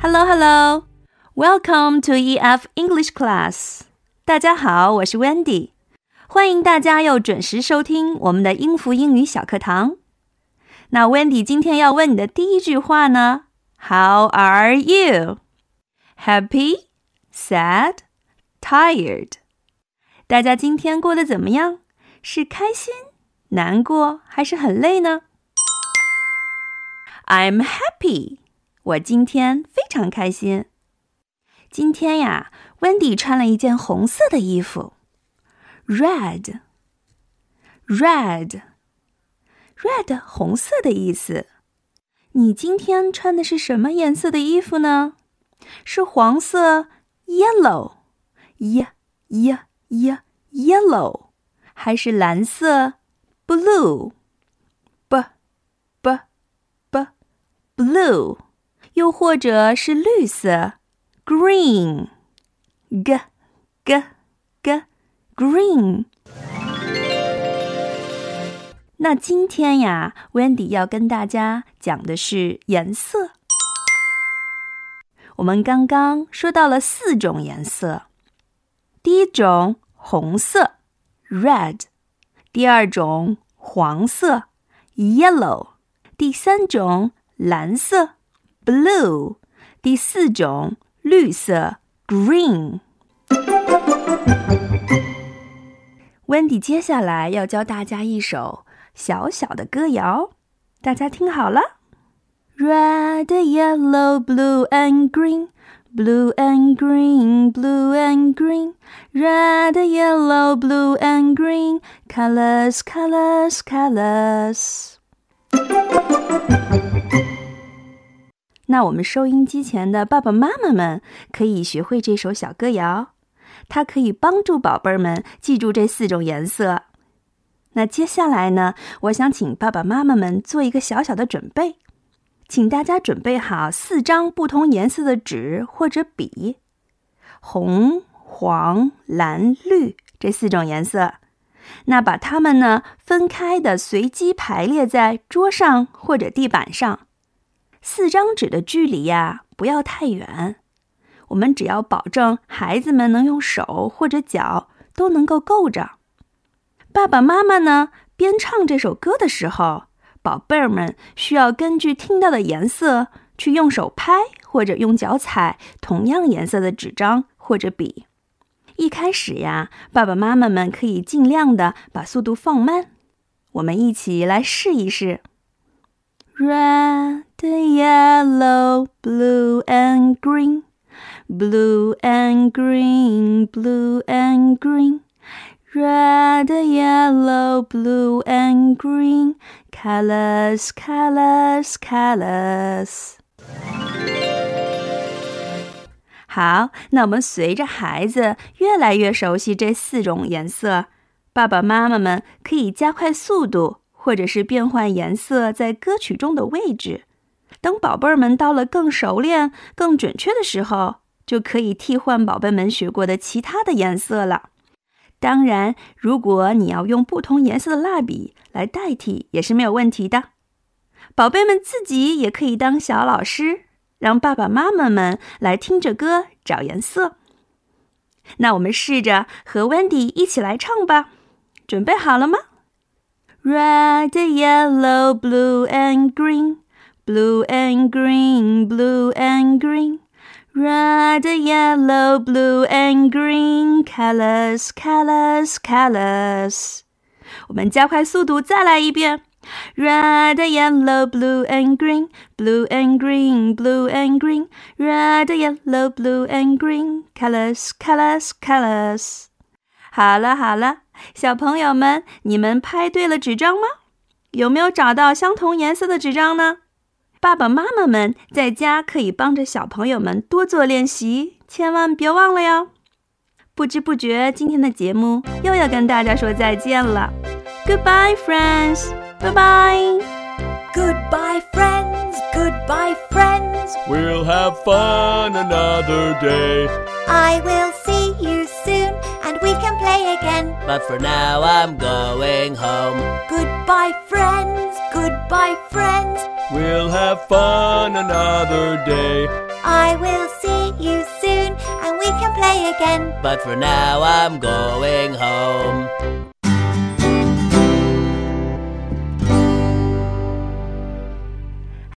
Hello, hello. Welcome to EF English class. 大家好，我是 Wendy，欢迎大家又准时收听我们的英孚英语小课堂。那 Wendy 今天要问你的第一句话呢？How are you? Happy, sad, tired? 大家今天过得怎么样？是开心、难过还是很累呢？I'm happy. 我今天非常开心。今天呀，Wendy 穿了一件红色的衣服，red，red，red，红色的意思。你今天穿的是什么颜色的衣服呢？是黄色，yellow，ye ye ye yellow，还是蓝色，blue，b，b，b，blue？又或者是绿色，green，g g g green。那今天呀，Wendy 要跟大家讲的是颜色。我们刚刚说到了四种颜色，第一种红色，red；第二种黄色，yellow；第三种蓝色。blue，第四种绿色 green。Wendy 接下来要教大家一首小小的歌谣，大家听好了：Red, yellow, blue and green, blue and green, blue and green, red, yellow, blue and green, colors, colors, colors. 那我们收音机前的爸爸妈妈们可以学会这首小歌谣，它可以帮助宝贝儿们记住这四种颜色。那接下来呢，我想请爸爸妈妈们做一个小小的准备，请大家准备好四张不同颜色的纸或者笔，红、黄、蓝、绿这四种颜色。那把它们呢分开的随机排列在桌上或者地板上。四张纸的距离呀，不要太远。我们只要保证孩子们能用手或者脚都能够够着。爸爸妈妈呢，边唱这首歌的时候，宝贝儿们需要根据听到的颜色去用手拍或者用脚踩同样颜色的纸张或者笔。一开始呀，爸爸妈妈们可以尽量的把速度放慢。我们一起来试一试。Red, yellow, blue and green, blue and green, blue and green. Red, yellow, blue and green, colors, colors, colors. 好，那我们随着孩子越来越熟悉这四种颜色，爸爸妈妈们可以加快速度。或者是变换颜色在歌曲中的位置，等宝贝儿们到了更熟练、更准确的时候，就可以替换宝贝们学过的其他的颜色了。当然，如果你要用不同颜色的蜡笔来代替，也是没有问题的。宝贝们自己也可以当小老师，让爸爸妈妈们来听着歌找颜色。那我们试着和 Wendy 一起来唱吧，准备好了吗 ？Red, yellow, blue and green, blue and green, blue and green. Red, yellow, blue and green, colors, colors, colors. 我们加快速度，再来一遍。Red, yellow, blue and green, blue and green, blue and green. Red, yellow, blue and green, colors, colors, colors. 好了，好了。小朋友们，你们拍对了纸张吗？有没有找到相同颜色的纸张呢？爸爸妈妈们在家可以帮着小朋友们多做练习，千万别忘了哟。不知不觉，今天的节目又要跟大家说再见了。Goodbye, friends. Bye bye. Goodbye, friends. Goodbye, friends. We'll have fun another day. I will play again. But for now, I'm going home. Goodbye, friends. Goodbye, friends. We'll have fun another day. I will see you soon and we can play again. But for now I'm going home.